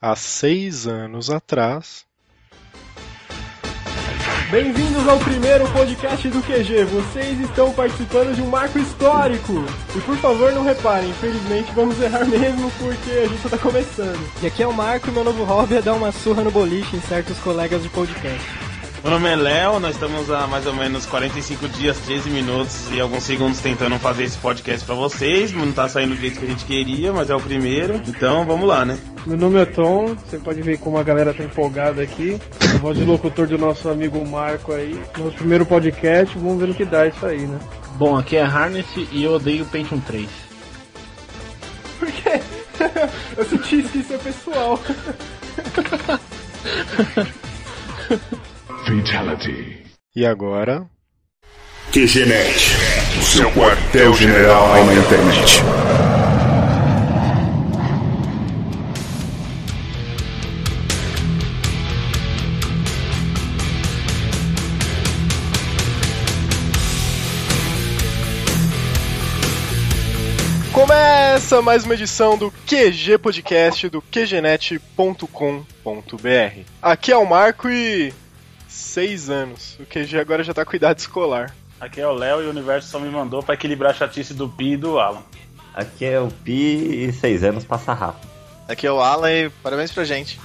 há seis anos atrás. Bem-vindos ao primeiro podcast do QG. Vocês estão participando de um marco histórico. E por favor, não reparem, infelizmente vamos errar mesmo porque a gente só tá começando. E aqui é o Marco e meu novo hobby é dar uma surra no boliche em certos colegas de podcast. Meu nome é Léo, nós estamos há mais ou menos 45 dias, 13 minutos e alguns segundos tentando fazer esse podcast pra vocês. Não tá saindo do jeito que a gente queria, mas é o primeiro. Então vamos lá, né? Meu nome é Tom, você pode ver como a galera tá empolgada aqui. A voz de locutor do nosso amigo Marco aí. Nosso primeiro podcast, vamos ver no que dá isso aí, né? Bom, aqui é Harness e eu odeio Pentium 3. Por quê? Eu senti que isso é pessoal. Fatality. E agora? QGNet, o seu quartel-general na internet. Começa mais uma edição do QG Podcast do QGNet.com.br. Aqui é o Marco e seis anos. O QG agora já tá com idade escolar. Aqui é o Léo e o universo só me mandou para equilibrar a chatice do Pi e do Alan. Aqui é o Pi e seis anos passa rápido. Aqui é o Alan e parabéns pra gente.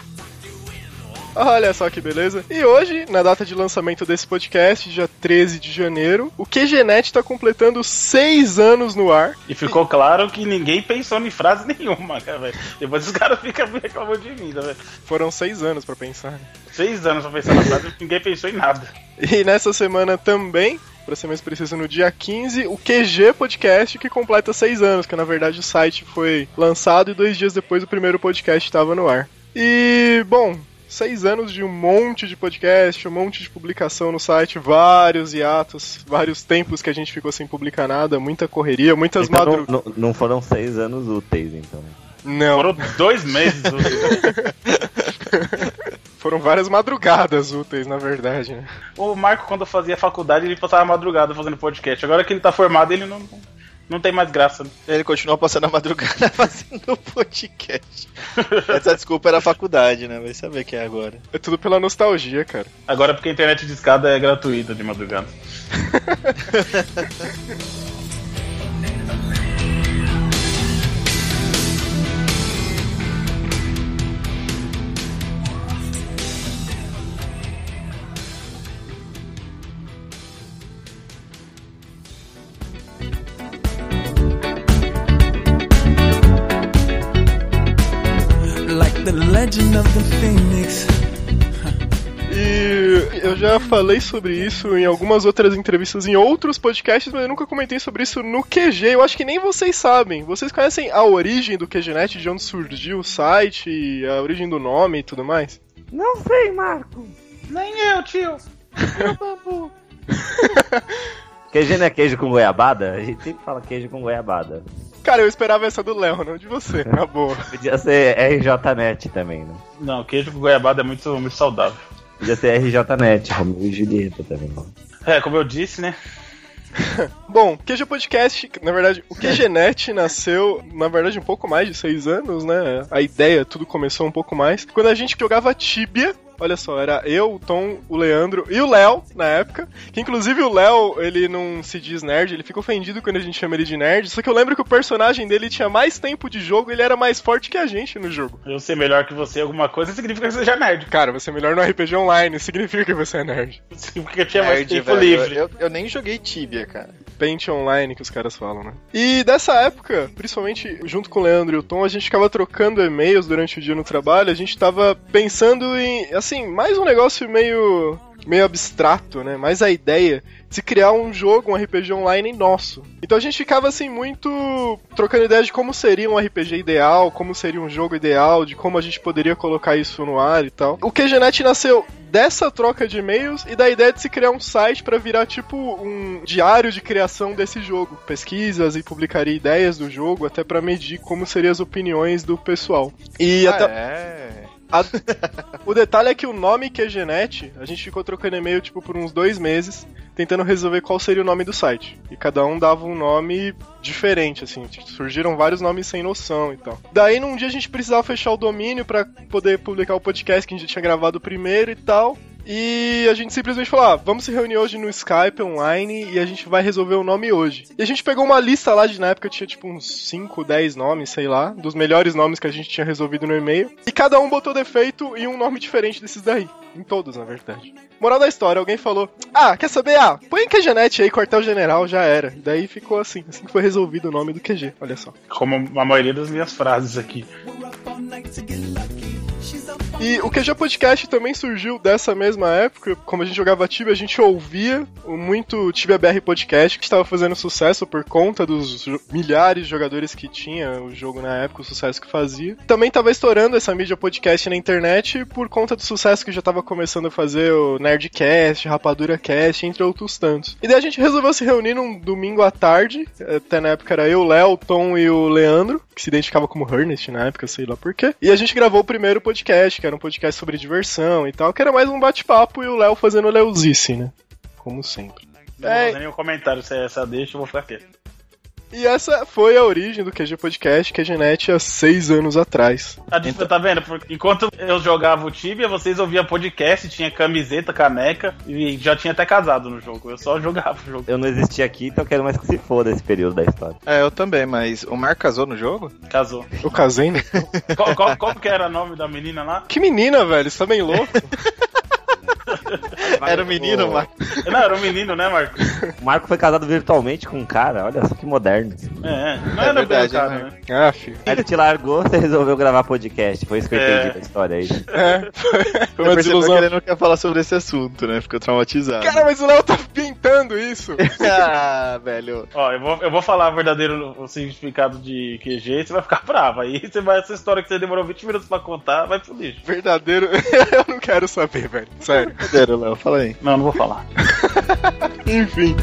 Olha só que beleza. E hoje, na data de lançamento desse podcast, dia 13 de janeiro, o QGNet está completando seis anos no ar. E ficou claro que ninguém pensou em frase nenhuma, cara, velho. Depois os caras ficam reclamando de mim, tá, velho? Foram seis anos para pensar. Seis anos pra pensar na frase e ninguém pensou em nada. E nessa semana também, para ser mais preciso, no dia 15, o QG Podcast, que completa seis anos, que na verdade o site foi lançado e dois dias depois o primeiro podcast estava no ar. E, bom, seis anos de um monte de podcast, um monte de publicação no site, vários hiatos, vários tempos que a gente ficou sem publicar nada, muita correria, muitas Então, madrugadas. não, não- não foram seis anos úteis, então. Não, Foram dois meses. úteis. foram várias madrugadas úteis, na verdade. né? o Marco, quando fazia faculdade, ele passava a madrugada fazendo podcast. Agora que ele tá formado, ele não, não tem mais graça. né? Ele continua passando a madrugada fazendo podcast. Essa desculpa era a faculdade, né? Vai saber que é agora. É tudo pela nostalgia, cara. Agora porque a internet de escada é gratuita de madrugada. E eu já falei sobre isso em algumas outras entrevistas em outros podcasts, mas eu nunca comentei sobre isso no QG. Eu acho que nem vocês sabem. Vocês conhecem a origem do QGNet, de onde surgiu o site, a origem do nome e tudo mais? Não sei, Marco. Nem eu, tio. Queijo não é queijo com goiabada? A gente sempre fala queijo com goiabada. Cara, eu esperava essa do Léo, não de você, na boa. Podia ser RJNet também, né? Não, queijo com goiabada é muito, muito saudável. Podia ser RJNet, Romeu e Julieta também. né? É, como eu disse, né? Bom, QG Podcast, na verdade, o QGNet nasceu, na verdade, um pouco mais de seis anos, né? A ideia, tudo começou um pouco mais. Quando a gente jogava Tibia, olha só, era eu, o Tom, o Leandro e o Léo, na época. Que inclusive o Léo, ele não se diz nerd, ele fica ofendido quando a gente chama ele de nerd. Só que eu lembro que o personagem dele tinha mais tempo de jogo, ele era mais forte que a gente no jogo. Eu ser melhor que você em alguma coisa significa que você seja nerd. Cara, você é melhor no RPG online, significa que você é nerd. Significa que eu tinha mais Nerd, tempo velho. livre. Eu, eu nem joguei Tibia, cara. Paint online que os caras falam, né? E dessa época, principalmente junto com o Leandro e o Tom, a gente ficava trocando e-mails durante o dia no trabalho, a gente tava pensando em, assim, mais um negócio meio meio abstrato, né? Mais a ideia de se criar um jogo, um RPG online nosso. Então a gente ficava assim muito trocando ideias de como seria um RPG ideal, como seria um jogo ideal, de como a gente poderia colocar isso no ar e tal. O QGNet nasceu dessa troca de e-mails e da ideia de se criar um site para virar tipo um diário de criação desse jogo, pesquisas e publicaria ideias do jogo até para medir como seriam as opiniões do pessoal. E Ah, até é. A- o detalhe é que o nome QGNet, a gente ficou trocando e-mail tipo por uns dois meses, tentando resolver qual seria o nome do site. E cada um dava um nome diferente, assim. Surgiram vários nomes sem noção e tal. Daí, num dia, a gente precisava fechar o domínio para poder publicar o podcast que a gente tinha gravado primeiro e tal. E a gente simplesmente falou: ah, vamos se reunir hoje no Skype online e a gente vai resolver o nome hoje. E a gente pegou uma lista lá de na época tinha tipo uns 5, 10 nomes, sei lá, dos melhores nomes que a gente tinha resolvido no e-mail. E cada um botou defeito e um nome diferente desses daí. Em todos, na verdade. Moral da história, alguém falou: Ah, quer saber? Ah, põe QGNet aí, quartel-general, já era. Daí ficou assim, assim que foi resolvido o nome do QG, olha só. Como a maioria das minhas frases aqui. E o QG Podcast também surgiu dessa mesma época. Como a gente jogava Tibia, a gente ouvia muito Tibia BR Podcast, que estava fazendo sucesso por conta dos milhares de jogadores que tinha o jogo na época, o sucesso que fazia. Também estava estourando essa mídia podcast na internet por conta do sucesso que já estava começando a fazer o Nerdcast, Rapadura Cast, entre outros tantos. E daí a gente resolveu se reunir num domingo à tarde. Até na época era eu, o Léo, Tom e o Leandro, que se identificava como Ernest na época, sei lá por quê. E a gente gravou o primeiro podcast, que era um podcast sobre diversão e tal, que era mais um bate-papo e o Léo fazendo Leozice, né? Como sempre. Não É. vou fazer nenhum comentário se é essa deixa, eu vou ficar quieto. E essa foi a origem do QG Podcast, QGNet, há seis anos atrás. Tá, tipo, tá vendo? Porque enquanto eu jogava o Tibia, vocês ouviam podcast, tinha camiseta, caneca e já tinha até casado no jogo. Eu só jogava o jogo. Eu não existi aqui, então eu quero mais que se foda esse período da história. É, eu também, mas o Marco casou no jogo? Casou. Eu casei, né? Qual, qual, qual que era o nome da menina lá? Que menina, velho, você tá bem louco? Era o menino, o, Marco. Não, era um menino, né, Marco? o Marco foi casado virtualmente com um cara, olha só que moderno. É, não É era verdade, cara, né? né? Ah, filho. Ele te largou, você resolveu gravar podcast. Foi isso que eu É. entendi da história aí. É, foi, foi uma desilusão. que ele não quer falar sobre esse assunto, né? Ficou traumatizado. Cara, mas o Léo tá isso. ah, velho. Ó, eu vou, eu vou falar o verdadeiro o significado de QG e você vai ficar bravo. Aí você vai, essa história que você demorou 20 minutos pra contar, vai pro lixo. Verdadeiro, eu não quero saber, velho. Sério. Cadê, Léo? Fala aí. Não, não vou falar. Enfim.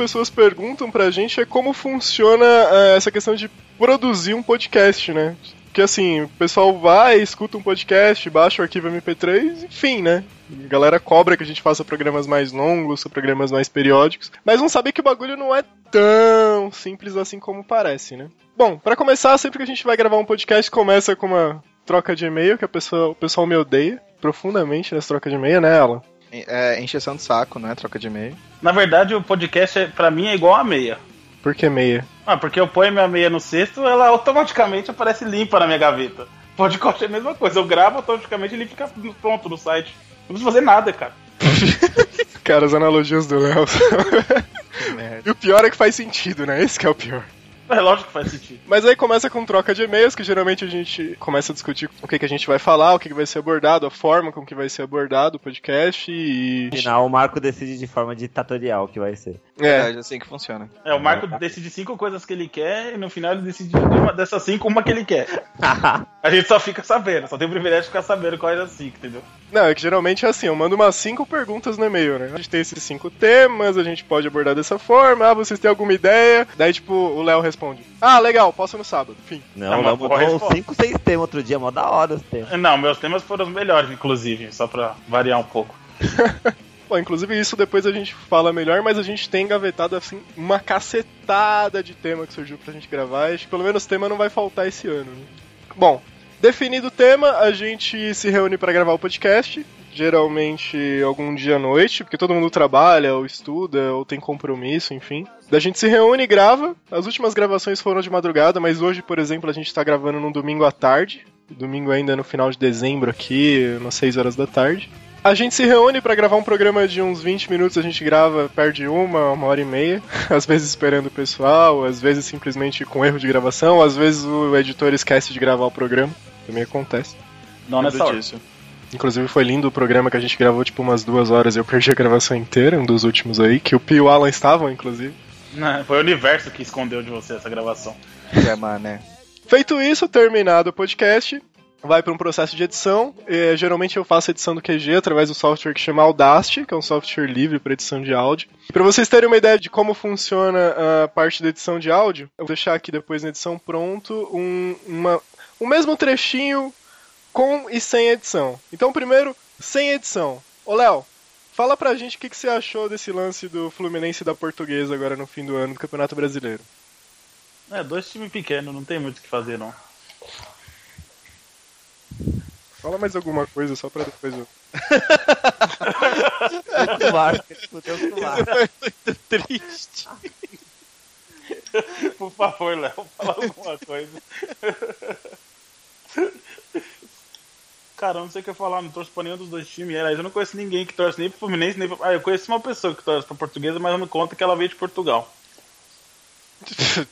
Pessoas perguntam pra gente é como funciona eh, essa questão de produzir um podcast, né? Porque assim, o pessoal vai, escuta um podcast, baixa o arquivo MP3, enfim, né? A galera cobra que a gente faça programas mais longos, programas mais periódicos, mas não sabe que o bagulho não é tão simples assim como parece, né? Bom, pra começar, sempre que a gente vai gravar um podcast, começa com uma troca de e-mail, que a pessoa, o pessoal me odeia profundamente nessa troca de e-mail, né, Alan? É encheção de saco, né? Troca de e-mail. Na verdade, o podcast, é, pra mim, é igual a meia. Por que meia? Ah, porque eu ponho minha meia no cesto, ela automaticamente aparece limpa na minha gaveta. Podcast é a mesma coisa, eu gravo automaticamente ele fica pronto no site. Não preciso fazer nada, cara. Cara, as analogias do Léo. e o pior é que faz sentido, né? Esse que é o pior. É lógico que faz sentido. Mas aí começa com troca de e-mails, que geralmente a gente começa a discutir o que, que a gente vai falar, o que, que vai ser abordado, a forma com que vai ser abordado o podcast e. No final, o Marco decide de forma ditatorial o que vai ser. É, É assim que funciona. É, o Marco decide cinco coisas que ele quer e no final ele decide uma dessas cinco, uma que ele quer. A gente só fica sabendo, só tem o privilégio de ficar sabendo quais as cinco, entendeu? não, é que geralmente é assim, eu mando umas cinco perguntas no e-mail, né? A gente tem esses cinco temas, a gente pode abordar dessa forma, ah, vocês têm alguma ideia? Daí, tipo, o Léo responde, ah, legal, posso no sábado, fim. Não, É não, boa mudou uns resposta. 5, 6 temas outro dia, mó da hora os temas. Não, meus temas foram os melhores, inclusive, só pra variar um pouco. Bom, inclusive isso depois a gente fala melhor, mas a gente tem engavetado assim uma cacetada de tema que surgiu pra gente gravar. Acho que pelo menos tema não vai faltar esse ano. Né? Bom, definido o tema, a gente se reúne pra gravar o podcast. Geralmente algum dia à noite, porque todo mundo trabalha, ou estuda, ou tem compromisso, enfim. Da gente se reúne e grava. As últimas gravações foram de madrugada, mas hoje, por exemplo, a gente tá gravando num domingo à tarde. Domingo ainda no final de dezembro aqui, umas 6 horas da tarde. A gente se reúne pra gravar um programa de uns 20 minutos, a gente grava, perde uma, uma hora e meia, às vezes esperando o pessoal, às vezes simplesmente com erro de gravação, às vezes o editor esquece de gravar o programa, também acontece. Não nessa hora. disso. Inclusive foi lindo o programa que a gente gravou tipo umas duas horas, eu perdi a gravação inteira, um dos últimos aí, que o Pio e o Alan estavam, inclusive. Não, Foi o universo que escondeu de você essa gravação. É, mano, né? Feito isso, terminado o podcast, vai para um processo de edição. E, geralmente eu faço a edição do QG através do software que chama Audacity, que é um software livre para edição de áudio. Para vocês terem uma ideia de como funciona a parte da edição de áudio, eu vou deixar aqui depois na edição pronto um, uma, o mesmo trechinho com e sem edição. Então, primeiro, sem edição. Ô, Léo, fala pra gente o que, que você achou desse lance do Fluminense e da Portuguesa agora no fim do ano do Campeonato Brasileiro. É, dois times pequenos, não tem muito o que fazer, não. Fala mais alguma coisa só pra depois eu. Com o VAR. Muito triste. Por favor, Léo, fala alguma coisa. Cara, eu não sei o que eu falar, não torço pra nenhum dos dois times. Aliás, eu não conheço ninguém que torce nem pro Fluminense, nem pro... Ah, eu conheço uma pessoa que torce pra Portuguesa, mas não me conta que ela veio de Portugal.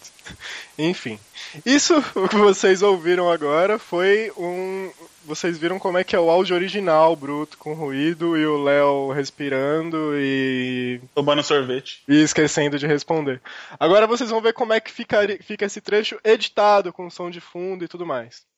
Enfim. Isso que vocês ouviram agora foi um. Vocês viram como é que é o áudio original, bruto, com ruído, e o Léo respirando e. Tomando sorvete. e esquecendo de responder. Agora vocês vão ver como é que fica, fica esse trecho editado, com som de fundo e tudo mais.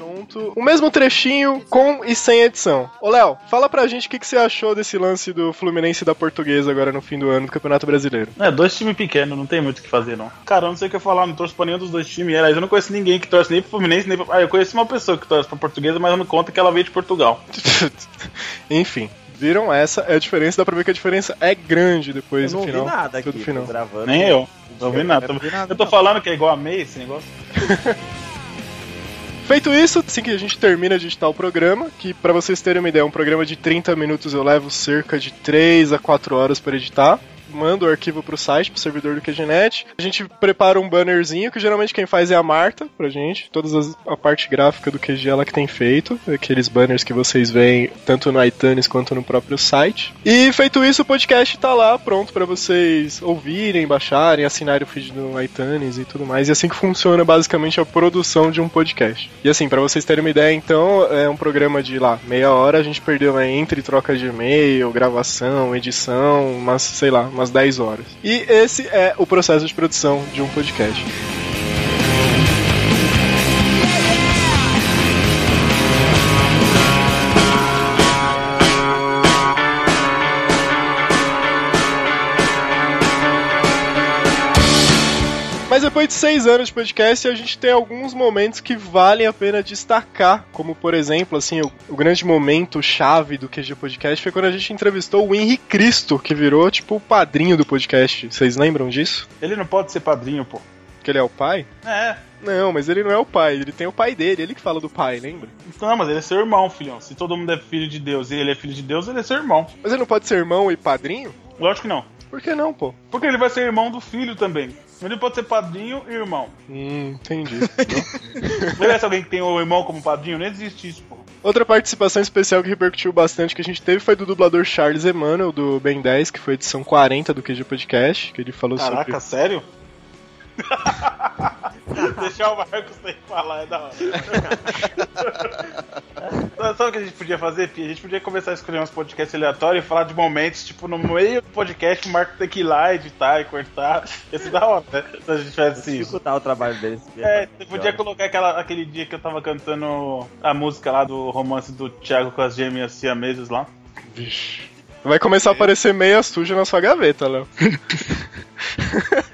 Pronto. O mesmo trechinho com e sem edição. Ô Léo, fala pra gente o que, que você achou desse lance do Fluminense e da Portuguesa agora no fim do ano do Campeonato Brasileiro. É, dois times pequenos, não tem muito o que fazer, não. Cara, eu não sei o que eu falar, não torço pra nenhum dos dois times. Aliás, eu não conheço ninguém que torce nem pro Fluminense, nem pro... Ah, eu conheço uma pessoa que torce pra Portuguesa, mas não me conta que ela veio de Portugal. Enfim. Viram essa? É a diferença, dá pra ver que a diferença é grande depois Eu não do final. vi nada aqui, do final. tô gravando. Nem eu. Não vi nada. Eu não vi nada, Eu tô não. falando que é igual a May esse negócio. Feito isso, assim que a gente termina de editar o programa, que pra vocês terem uma ideia, um programa de 30 minutos eu levo cerca de 3 a 4 horas para editar. Mando o arquivo pro site, pro servidor do QGNet. A gente prepara um bannerzinho, que geralmente quem faz é a Marta pra gente. Todas as, a parte gráfica do QG ela que tem feito. Aqueles banners que vocês veem tanto no iTunes quanto no próprio site. E feito isso, o podcast tá lá pronto pra vocês ouvirem, baixarem, assinarem o feed no iTunes e tudo mais. E assim que funciona basicamente a produção de um podcast. E assim, pra vocês terem uma ideia, então, é um programa de lá, meia hora, a gente perdeu né, entre troca de e-mail, gravação, edição, umas, sei lá, umas 10 horas. E esse é o processo de produção de um podcast. Mas depois de seis anos de podcast, a gente tem alguns momentos que valem a pena destacar. Como, por exemplo, assim, o, o grande momento chave do QG Podcast foi quando a gente entrevistou o Henry Cristo, que virou, tipo, o padrinho do podcast. Vocês lembram disso? Ele não pode ser padrinho, pô. Que ele é o pai? É. Não, mas ele não é o pai, ele tem o pai dele, ele que fala do pai, lembra? Não, mas ele é seu irmão, filhão. Se todo mundo é filho de Deus e ele é filho de Deus, ele é seu irmão. Mas ele não pode ser irmão e padrinho? Lógico que não. Por que não, pô? Porque ele vai ser irmão do filho também. Ele pode ser padrinho e irmão. Hum, entendi. Conhece alguém que tem o irmão como padrinho? Nem existe isso, pô. Outra participação especial que repercutiu bastante que a gente teve foi do dublador Charles Emanuel, do Ben 10, que foi edição 40 do QG Podcast, que ele falou Caraca, sobre... sério? Deixar o Marcos sem falar é da hora. Sabe- o que a gente podia fazer, Pia? A gente podia começar a escolher uns podcasts aleatórios e falar de momentos, tipo, no meio do podcast, o Marco tem que ir lá, editar e cortar. Ia ser da hora, né? Se a gente fizesse isso. Dificultar o trabalho deles. É, você podia colocar aquela, aquele dia que eu tava cantando a música lá do romance do Thiago com as gêmeas siameses lá. Vixe. Vai começar a aparecer meia suja na sua gaveta, Léo.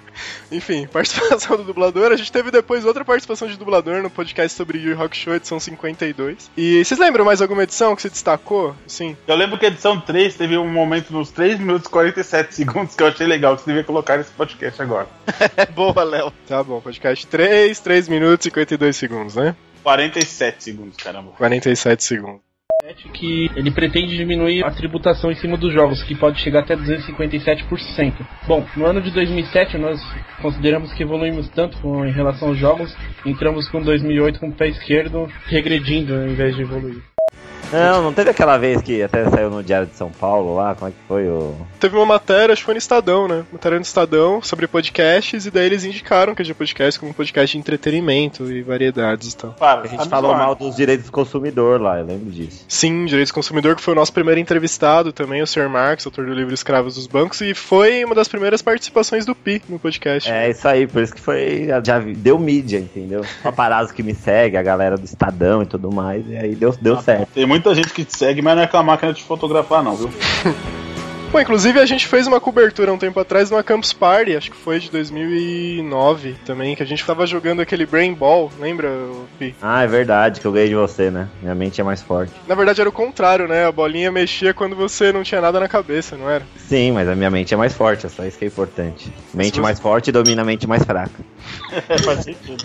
Enfim, participação do dublador. A gente teve depois outra participação de dublador no podcast sobre Yu Rock Show, edição 52. E vocês lembram mais alguma edição que se destacou? Sim. Eu lembro que a edição 3 teve um momento nos 3 minutos e 47 segundos que eu achei legal, que você devia colocar nesse podcast agora. É boa, Léo. Tá bom, podcast 3, 3 minutos e 52 segundos, né? 47 segundos, caramba. 47 segundos. Que ele pretende diminuir a tributação em cima dos jogos, que pode chegar até 257%. Bom, no ano de 2007 nós consideramos que evoluímos tanto em relação aos jogos, entramos com 2008 com o pé esquerdo regredindo ao invés de evoluir. Não, não teve aquela vez que até saiu no Diário de São Paulo lá? Como é que foi o. Teve uma matéria, acho que foi no Estadão, né? Matéria no Estadão sobre podcasts, e daí eles indicaram que a podcast como um podcast de entretenimento e variedades e tal. Para, A gente tá falou mal dos direitos do consumidor lá, eu lembro disso. Sim, Direitos do Consumidor, que foi o nosso primeiro entrevistado também, o Sr. Marcos, autor do livro Escravos dos Bancos, e foi uma das primeiras participações do Pi no podcast. É isso aí, por isso que foi. Já deu mídia, entendeu? Paparazzo que me segue, a galera do Estadão e tudo mais, e aí deu, deu certo. Tem muita gente que te segue, mas não é com a máquina de fotografar, não, viu? Pô, inclusive a gente fez uma cobertura um tempo atrás numa Campus Party, acho que foi de 2009 também, que a gente tava jogando aquele Brain Ball, lembra, Pi? Ah, é verdade, que eu ganhei de você, né? Minha mente é mais forte. Na verdade era o contrário, né? A bolinha mexia quando você não tinha nada na cabeça, não era? Sim, mas a minha mente é mais forte, é só isso que é importante. Mente você- mais forte domina a mente mais fraca. É, faz sentido.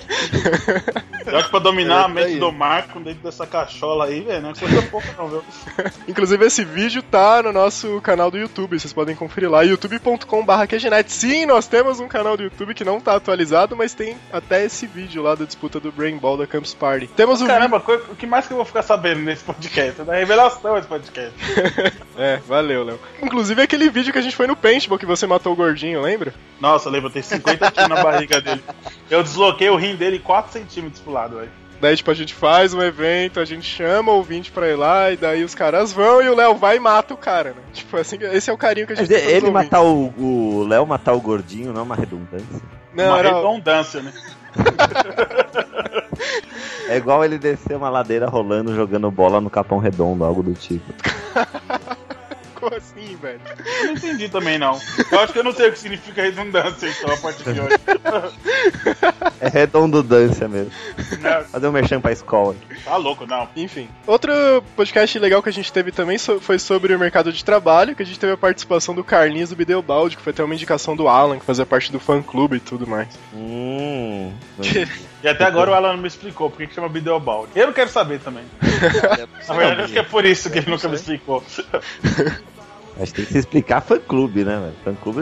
Acho que pra dominar É, a mente tá do Marco dentro dessa cachola aí, velho, não é coisa pouca não, viu? Inclusive esse vídeo tá no nosso canal do YouTube, vocês podem conferir lá, youtube.com.br QGNet. Sim, nós temos um canal do YouTube que não tá atualizado, mas tem até esse vídeo lá da disputa do Brain Ball da Campus Party. Temos o Caramba, o que mais que eu vou ficar sabendo nesse podcast? É da revelação esse podcast. É, valeu, Léo. Inclusive aquele vídeo que a gente foi no paintball que você matou o gordinho, lembra? Nossa, lembra, tem 50 quilos na barriga dele. Eu desloquei o rim dele 4 centímetros pro lado, velho. Daí, tipo, a gente faz um evento, a gente chama o ouvinte pra ir lá, e daí os caras vão e o Léo vai e mata o cara, né? Tipo, assim, esse é o carinho que a gente ele ouvintes. matar o o Léo matar o gordinho não é uma redundância. Não, Uma era... redundância, né? É igual ele descer uma ladeira rolando, jogando bola no Capão Redondo, algo do tipo. Velho? Eu não entendi também, não. Eu acho que eu não sei o que significa redundância, então, a partir de hoje. É redondância mesmo. Não, Fazer um merchan pra escola. tá louco, não. Enfim. Outro podcast legal que a gente teve também foi sobre o mercado de trabalho, que a gente teve a participação do Carlinhos do Bideobaldi, que foi até uma indicação do Alan, que fazia parte do fã clube e tudo mais. Hum. E até agora o Alan não me explicou por que que chama Bideobaldi. Eu não quero saber também. Na verdade, acho que é por isso que ele nunca me explicou. Acho que tem que se explicar fã clube, né, velho? Fã clube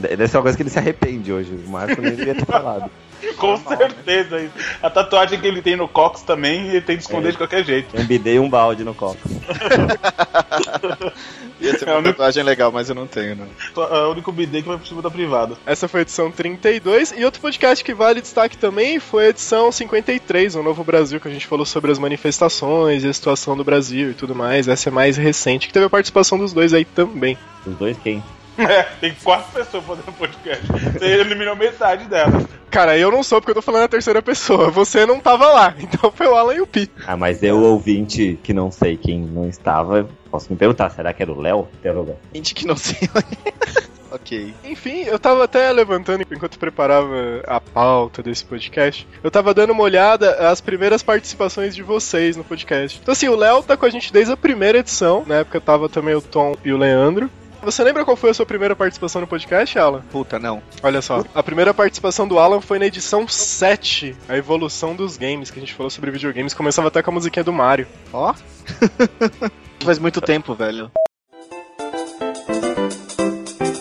deve ser uma coisa que ele se arrepende hoje. O Marco nem devia ter falado. Com certeza. isso. A tatuagem que ele tem no Cox também, ele tem de esconder É. de qualquer jeito. Um bidê e um balde no copo. Ia ser É, uma tatuagem legal, mas eu não tenho, não. É o único BD que vai pro cima da privada. Essa foi a edição 32. E outro podcast que vale destaque também foi a edição 53, o Novo Brasil, que a gente falou sobre as manifestações e a situação do Brasil e tudo mais. Essa é mais recente, que teve a participação dos dois aí também. Os dois quem? É, tem quatro pessoas fazendo podcast. Você eliminou metade delas. Cara, eu não sou porque eu tô falando a terceira pessoa. Você não tava lá, então foi o Alan e o Pi. Ah, mas eu, ouvinte, que não sei quem não estava, posso me perguntar, será que era o Léo? Gente que não sei. ok. Enfim, eu tava até levantando enquanto preparava a pauta desse podcast. Eu tava dando uma olhada às primeiras participações de vocês no podcast. Então, assim, o Léo tá com a gente desde a primeira edição. Na época tava também o Tom e o Leandro. Você lembra qual foi a sua primeira participação no podcast, Alan? Puta, não. Olha só, a primeira participação do Alan foi na edição 7, a evolução dos games, que a gente falou sobre videogames. Começava até com a musiquinha do Mario. Ó. Faz muito tempo, velho.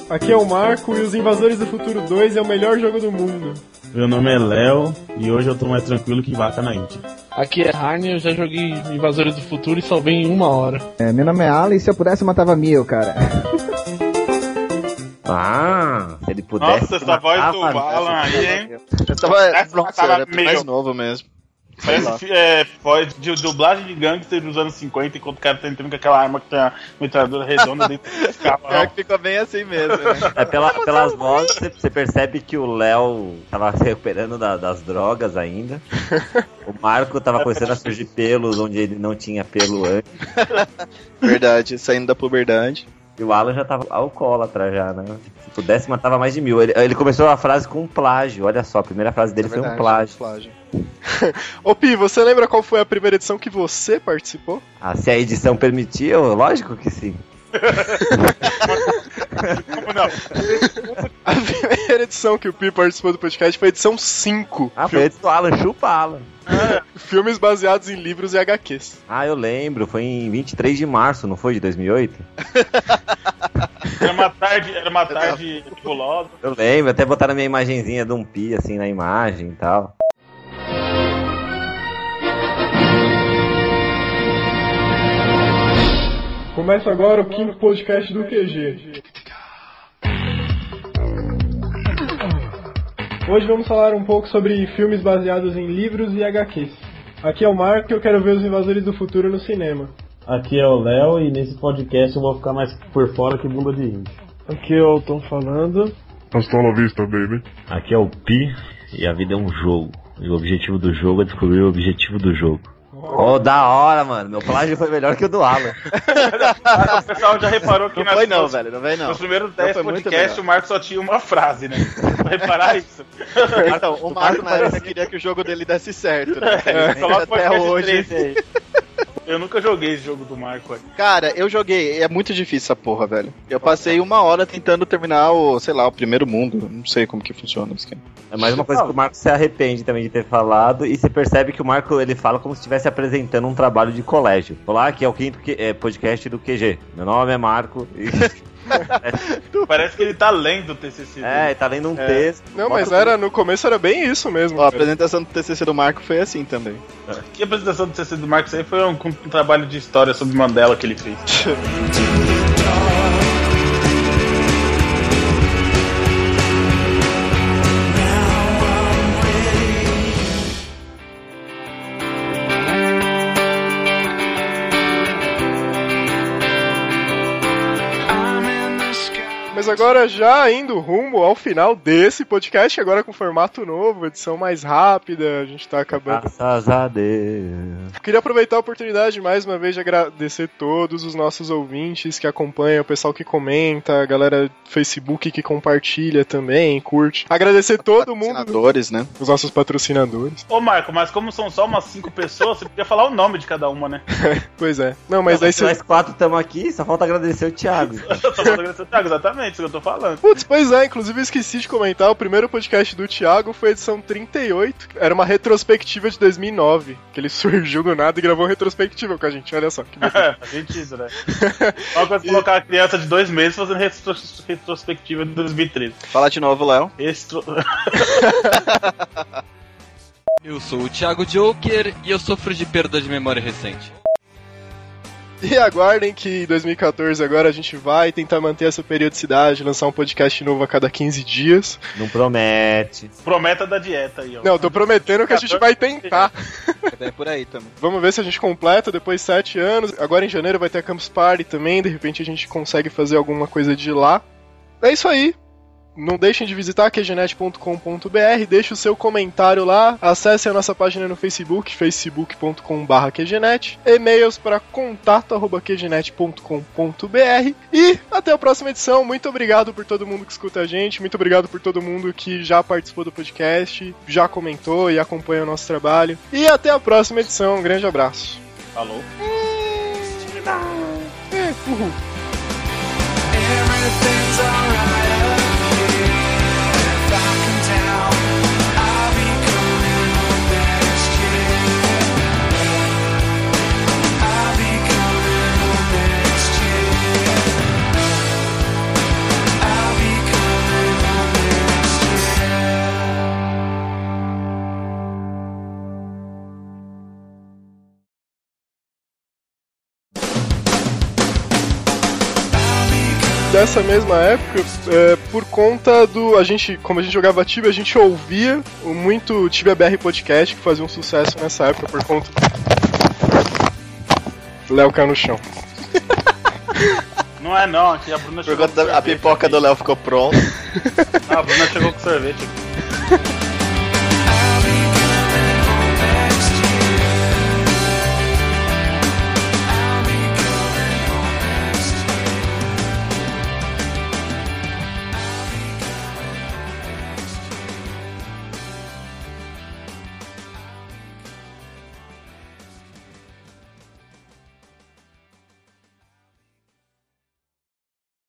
Aqui é o Marco e os Invasores do Futuro 2 é o melhor jogo do mundo. Meu nome é Léo e hoje eu tô mais tranquilo que vaca na Índia. Aqui é Harney, eu já joguei Invasores do Futuro e salvei em uma hora. É, meu nome é Alan e se eu pudesse eu matava mil, cara. Ah, se ele pudesse. Nossa, essa voz do matava, Alan aí, hein? Eu tava. Essa Nossa, tava era meio- mais novo mesmo. Parece é, voz de dublagem de gangster dos anos 50, enquanto o cara tá entrando com aquela arma que tem a metralhadora redonda dentro do carro. Pior que ficou bem assim mesmo, né? É, pela, pelas vozes, você- você percebe que o Léo tava se recuperando da- das drogas ainda. O Marco tava começando a surgir pelos onde ele não tinha pelo antes. Verdade, saindo da puberdade. E o Alan já tava alcoólatra já, né? Se pudesse, matava mais de mil. Ele, ele começou a frase com um plágio. Olha só, a primeira frase dele É foi um verdade, plágio. plágio. Ô Pi, você lembra qual foi a primeira edição que você participou? Ah, se a edição permitia, lógico que sim. Não? A primeira edição que o Pi participou do podcast foi a edição 5. Ah, foi antes do Alan, chupa Alan. Filmes baseados em livros e HQs. Ah, eu lembro, foi em 23 de março, não foi? De 2008? Era uma tarde, era uma tarde nebulosa. Eu lembro, até botaram a minha imagenzinha de um pi assim na imagem e tal. Começa agora o quinto podcast do QG. Hoje vamos falar um pouco sobre filmes baseados em livros e HQs. Aqui é o Marco e eu quero ver os Invasores do Futuro no cinema. Aqui é o Léo e nesse podcast eu vou ficar mais por fora que bunda de índio. Aqui é o Tom falando. Hasta la vista, baby. Aqui é o Pi e a vida é um jogo. E o objetivo do jogo é descobrir o objetivo do jogo. Oh, da hora, mano. Meu plágio foi melhor que o do Alan. o pessoal já reparou que Não nas- foi não, velho, não vem não. Nos primeiros Não 10 foi muito podcasts, o Marco só tinha uma frase, né? Vai reparar isso? Então, o Marco na época queria que o jogo dele desse certo, né? É, coloca Até hoje. 13 aí. Eu nunca joguei esse jogo do Marco aí. Cara, eu joguei, é muito difícil essa porra, velho. Eu passei uma hora tentando terminar o, sei lá, o primeiro mundo. Não sei como que funciona isso aqui. É mais uma coisa que o Marco se arrepende também de ter falado e você percebe que o Marco ele fala como se estivesse apresentando um trabalho de colégio. Olá, aqui é o quinto que- é, podcast do QG. Meu nome é Marco. E... Parece que ele tá lendo o TCC. é, tá lendo um É. texto. Não, mas era no começo era bem isso mesmo. Ó, a apresentação do TCC do Marco foi assim também. Que a apresentação do TCC do Marco aí foi um, um trabalho de história sobre Mandela que ele fez. Mas agora já indo rumo ao final desse podcast, agora com formato novo, edição mais rápida, a gente tá acabando. Graças a Deus. Queria aproveitar a oportunidade mais uma vez de agradecer todos os nossos ouvintes que acompanham, o pessoal que comenta, a galera do Facebook que compartilha também, curte. Agradecer todo mundo, Senadores, né? os nossos patrocinadores. Ô Marco, mas como são só umas 5 pessoas, você podia falar o nome de cada uma, né? Pois é. Não, mas Não, aí se você. nós quatro estamos aqui, só falta agradecer o Thiago. Só falta agradecer o Thiago, exatamente, isso que eu tô falando. Putz, pois é, inclusive eu esqueci de comentar, o primeiro podcast do Thiago foi a edição 38, era uma retrospectiva de 2009, que ele surgiu do nada e gravou retrospectiva com a gente, olha só. Que É, faz sentido, né? Uma coisa é colocar a criança de dois meses fazendo retro- retrospectiva de 2013. Fala de novo, Léo. Estro... Eu sou o Thiago Joker e eu sofro de perda de memória recente. E aguardem que em 2014 agora a gente vai tentar manter essa periodicidade, lançar um podcast novo a cada 15 dias. Não promete. Prometa da dieta aí, ó. Não, tô prometendo que a gente vai tentar. É por aí também. Vamos ver se a gente completa depois de 7 anos. Agora em janeiro vai ter a Campus Party também, de repente a gente consegue fazer alguma coisa de lá. É isso aí. Não deixem de visitar qgenet.com.br, deixe o seu comentário lá, acesse a nossa página no Facebook, facebook.com.br qgenet, e-mails para contato.qgenet.com.br e até a próxima edição. Muito obrigado por todo mundo que escuta a gente, muito obrigado por todo mundo que já participou do podcast, já comentou e acompanha o nosso trabalho. E até a próxima edição. Um grande abraço. Falou. É, uhul. Everything's alright dessa mesma época, é, por conta do. A gente, como a gente jogava Tibia, a gente ouvia muito Tibia BR Podcast, que fazia um sucesso nessa época por conta. Léo caiu no chão. Não é não, aqui a Bruna Por chegou conta com da a pipoca aqui. do Léo ficou pronta. Não, a Bruna chegou com sorvete aqui.